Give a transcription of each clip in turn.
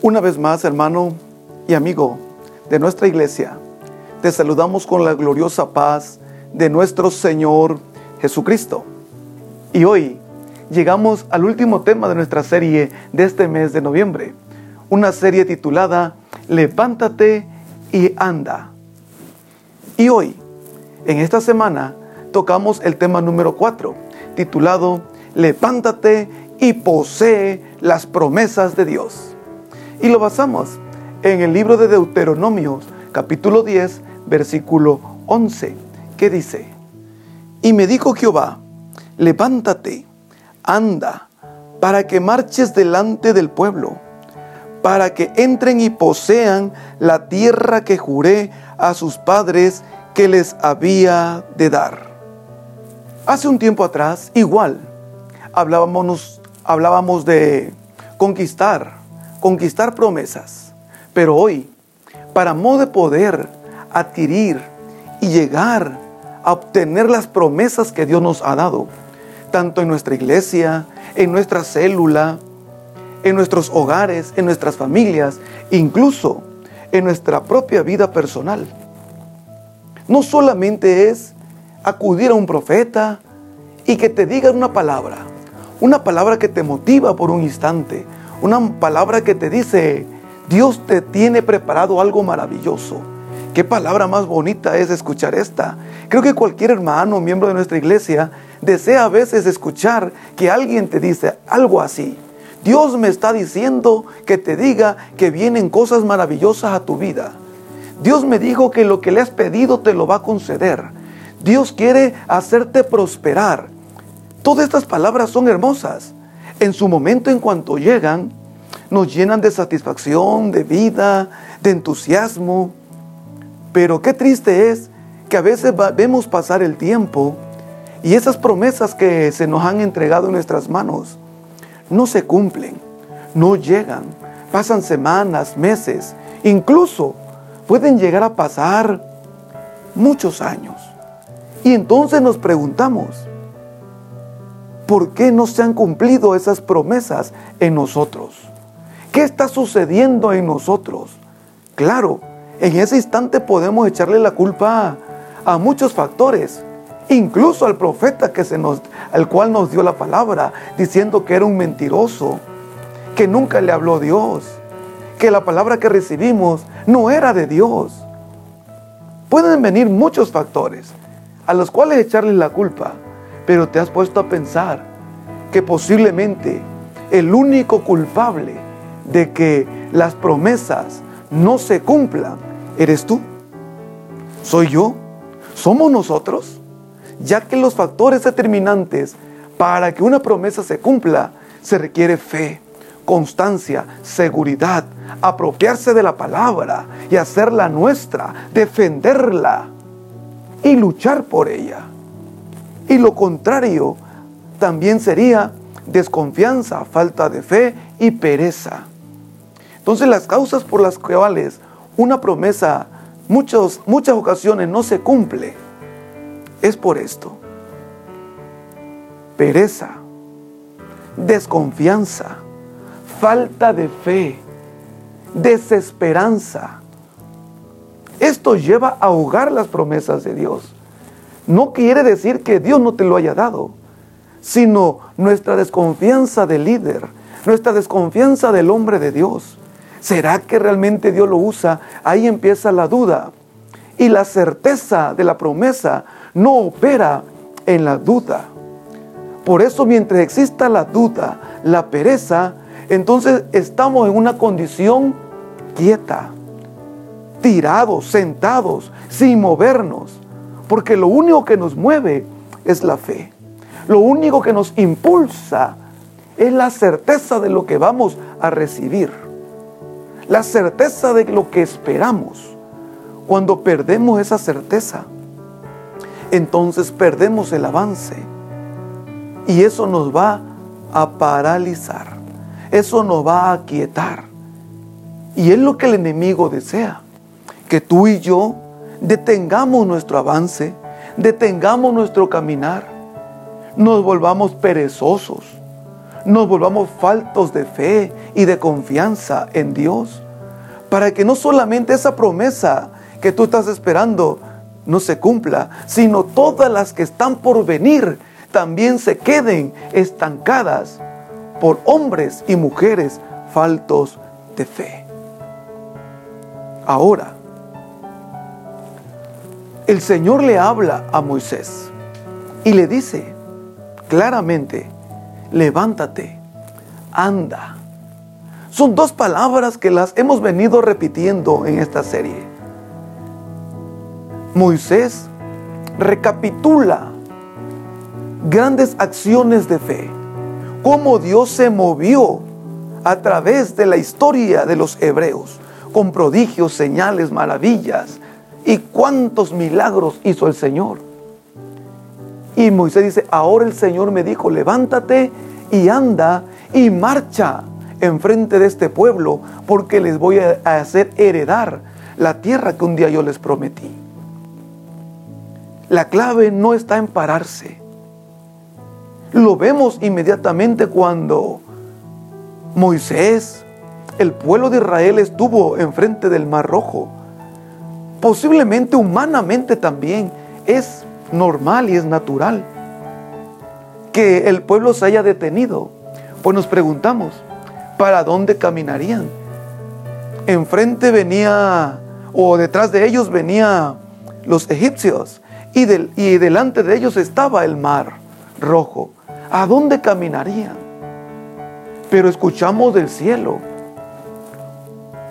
Una vez más, hermano y amigo de nuestra iglesia, te saludamos con la gloriosa paz de nuestro Señor Jesucristo. Y hoy llegamos al último tema de nuestra serie de este mes de noviembre, una serie titulada Levántate y anda. Y hoy, en esta semana, tocamos el tema número 4, titulado Levántate y posee las promesas de Dios. Y lo basamos en el libro de Deuteronomios, capítulo 10, versículo 11, que dice, Y me dijo Jehová, levántate, anda, para que marches delante del pueblo, para que entren y posean la tierra que juré a sus padres que les había de dar. Hace un tiempo atrás, igual, hablábamos, hablábamos de conquistar, conquistar promesas. Pero hoy, para modo de poder adquirir y llegar a obtener las promesas que Dios nos ha dado, tanto en nuestra iglesia, en nuestra célula, en nuestros hogares, en nuestras familias, incluso en nuestra propia vida personal. No solamente es acudir a un profeta y que te diga una palabra, una palabra que te motiva por un instante, una palabra que te dice, Dios te tiene preparado algo maravilloso. Qué palabra más bonita es escuchar esta. Creo que cualquier hermano, miembro de nuestra iglesia, desea a veces escuchar que alguien te dice algo así. Dios me está diciendo que te diga que vienen cosas maravillosas a tu vida. Dios me dijo que lo que le has pedido te lo va a conceder. Dios quiere hacerte prosperar. Todas estas palabras son hermosas. En su momento, en cuanto llegan, nos llenan de satisfacción, de vida, de entusiasmo. Pero qué triste es que a veces vemos pasar el tiempo y esas promesas que se nos han entregado en nuestras manos no se cumplen, no llegan. Pasan semanas, meses, incluso pueden llegar a pasar muchos años. Y entonces nos preguntamos, ¿por qué no se han cumplido esas promesas en nosotros? ¿Qué está sucediendo en nosotros? Claro, en ese instante podemos echarle la culpa a, muchos factores, incluso al profeta que se nos, al cual nos dio la palabra, diciendo que era un mentiroso, que nunca le habló Dios, que la palabra que recibimos no era de Dios. Pueden venir muchos factores a los cuales echarle la culpa, pero te has puesto a pensar que posiblemente el único culpable de que las promesas no se cumplan eres tú. ¿Soy yo? ¿Somos nosotros? Ya que los factores determinantes para que una promesa se cumpla se requiere fe, constancia, seguridad, apropiarse de la palabra y hacerla nuestra, defenderla y luchar por ella. Y lo contrario también sería desconfianza, falta de fe y pereza. Entonces las causas por las cuales una promesa muchas, muchas ocasiones no se cumple es por esto. Pereza, desconfianza, falta de fe, desesperanza. Esto lleva a ahogar las promesas de Dios. No quiere decir que Dios no te lo haya dado, sino nuestra desconfianza del líder, nuestra desconfianza del hombre de Dios. ¿Será que realmente Dios lo usa? Ahí empieza la duda. Y la certeza de la promesa no opera en la duda. Por eso mientras exista la duda, la pereza, entonces estamos en una condición quieta, tirados, sentados, sin movernos, porque lo único que nos mueve es la fe. Lo único que nos impulsa es la certeza de lo que vamos a recibir, la certeza de lo que esperamos. Cuando perdemos esa certeza, entonces perdemos el avance y eso nos va a paralizar. Eso nos va a aquietar. Y es lo que el enemigo desea. Que tú y yo detengamos nuestro avance, detengamos nuestro caminar, nos volvamos perezosos, nos volvamos faltos de fe y de confianza en Dios. Para que no solamente esa promesa que tú estás esperando no se cumpla, sino todas las que están por venir también se queden estancadas por hombres y mujeres faltos de fe. Ahora, el Señor le habla a Moisés y le dice claramente, levántate, anda. Son dos palabras que las hemos venido repitiendo en esta serie. Moisés recapitula grandes acciones de fe, cómo Dios se movió a través de la historia de los hebreos, con prodigios, señales, maravillas, y cuántos milagros hizo el Señor. Y Moisés dice, ahora el Señor me dijo, levántate y anda y marcha enfrente de este pueblo, porque les voy a hacer heredar la tierra que un día yo les prometí. La clave no está en pararse. Lo vemos inmediatamente cuando Moisés, el pueblo de Israel estuvo enfrente del Mar Rojo. Posiblemente humanamente también es normal y es natural que el pueblo se haya detenido. Pues nos preguntamos, ¿para dónde caminarían? Enfrente venía, o detrás de ellos venía los egipcios, y, y delante de ellos estaba el mar rojo. ¿A dónde caminarían? Pero escuchamos del cielo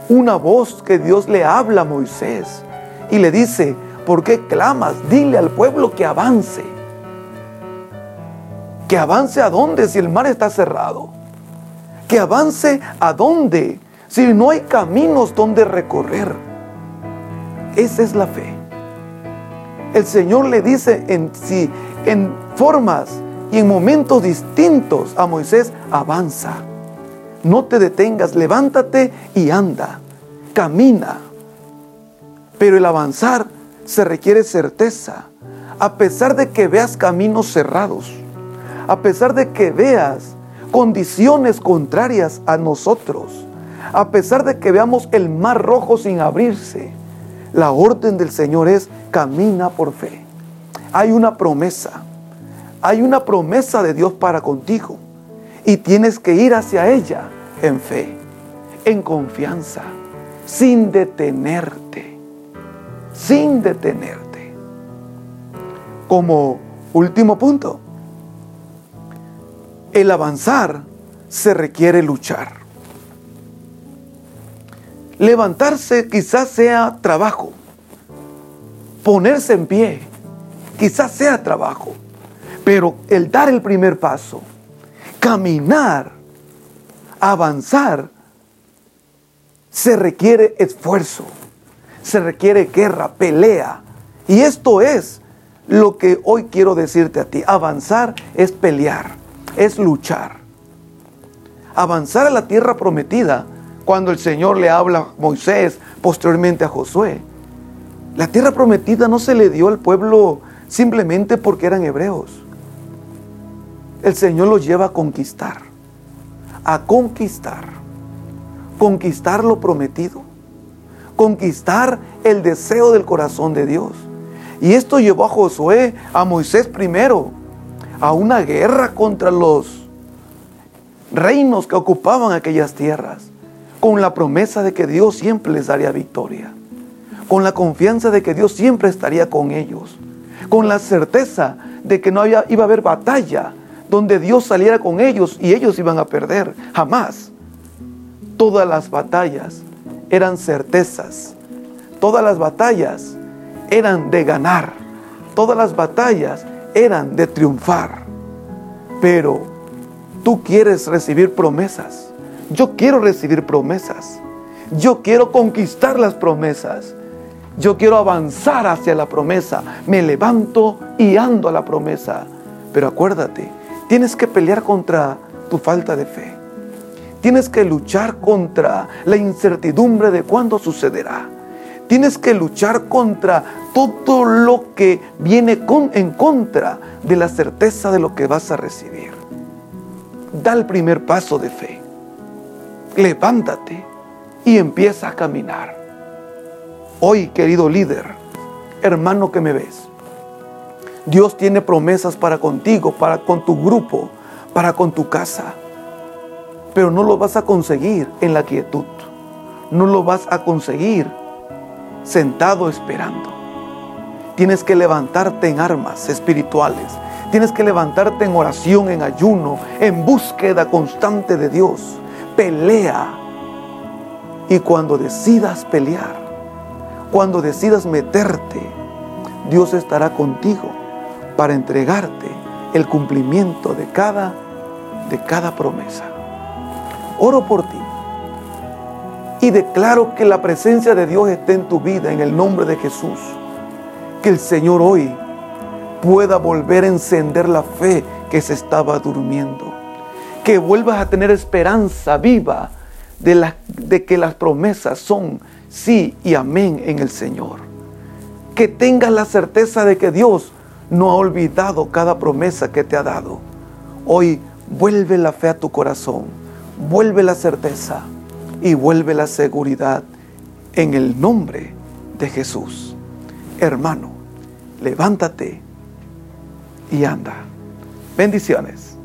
una voz que Dios le habla a Moisés y le dice, ¿por qué clamas? Dile al pueblo que avance. ¿Que avance a dónde si el mar está cerrado? ¿Que avance a dónde si no hay caminos donde recorrer? Esa es la fe. El Señor le dice en, sí, en formas y en momentos distintos a Moisés, avanza. No te detengas, levántate y anda. Camina. Pero el avanzar se requiere certeza. A pesar de que veas caminos cerrados, a pesar de que veas condiciones contrarias a nosotros, a pesar de que veamos el mar rojo sin abrirse, la orden del Señor es camina por fe. Hay una promesa, hay una promesa de Dios para contigo y tienes que ir hacia ella en fe, en confianza, sin detenerte sin detenerte. Como último punto, el avanzar se requiere luchar. Levantarse quizás sea trabajo. Ponerse en pie quizás sea trabajo. Pero el dar el primer paso, caminar, avanzar, se requiere esfuerzo se requiere guerra, pelea. Y esto es lo que hoy quiero decirte a ti. Avanzar es pelear, es luchar. Avanzar a la tierra prometida, cuando el Señor le habla a Moisés, posteriormente a Josué. La tierra prometida no se le dio al pueblo simplemente porque eran hebreos. El Señor los lleva a conquistar, a conquistar, conquistar lo prometido conquistar el deseo del corazón de Dios. Y esto llevó a Josué, a Moisés primero, a una guerra contra los reinos que ocupaban aquellas tierras, con la promesa de que Dios siempre les daría victoria, con la confianza de que Dios siempre estaría con ellos, con la certeza de que no había, iba a haber batalla donde Dios saliera con ellos y ellos iban a perder, jamás. Todas las batallas eran certezas. Todas las batallas eran de ganar. Todas las batallas eran de triunfar. Pero tú quieres recibir promesas. Yo quiero recibir promesas. Yo quiero conquistar las promesas. Yo quiero avanzar hacia la promesa. Me levanto y ando a la promesa. Pero acuérdate, tienes que pelear contra tu falta de fe. Tienes que luchar contra la incertidumbre de cuándo sucederá. Tienes que luchar contra todo lo que viene en contra de la certeza de lo que vas a recibir. da el primer paso de fe. Levántate y empieza a caminar. Hoy, querido líder, hermano que me ves, Dios tiene promesas para contigo, para con tu grupo, para con tu casa. Pero no lo vas a conseguir en la quietud. No lo vas a conseguir sentado esperando. Tienes que levantarte en armas espirituales. Tienes que levantarte en oración, en ayuno, en búsqueda constante de Dios. Pelea. Y cuando decidas pelear, cuando decidas meterte, Dios estará contigo para entregarte el cumplimiento de cada de cada promesa. Oro por ti y declaro que la presencia de Dios esté en tu vida en el nombre de Jesús. Que el Señor hoy pueda volver a encender la fe que se estaba durmiendo. Que vuelvas a tener esperanza viva de, de que las promesas son sí y amén en el Señor. Que tengas la certeza de que Dios no ha olvidado cada promesa que te ha dado. Hoy vuelve la fe a tu corazón, vuelve la certeza y vuelve la seguridad en el nombre de Jesús. Hermano, levántate y anda. Bendiciones.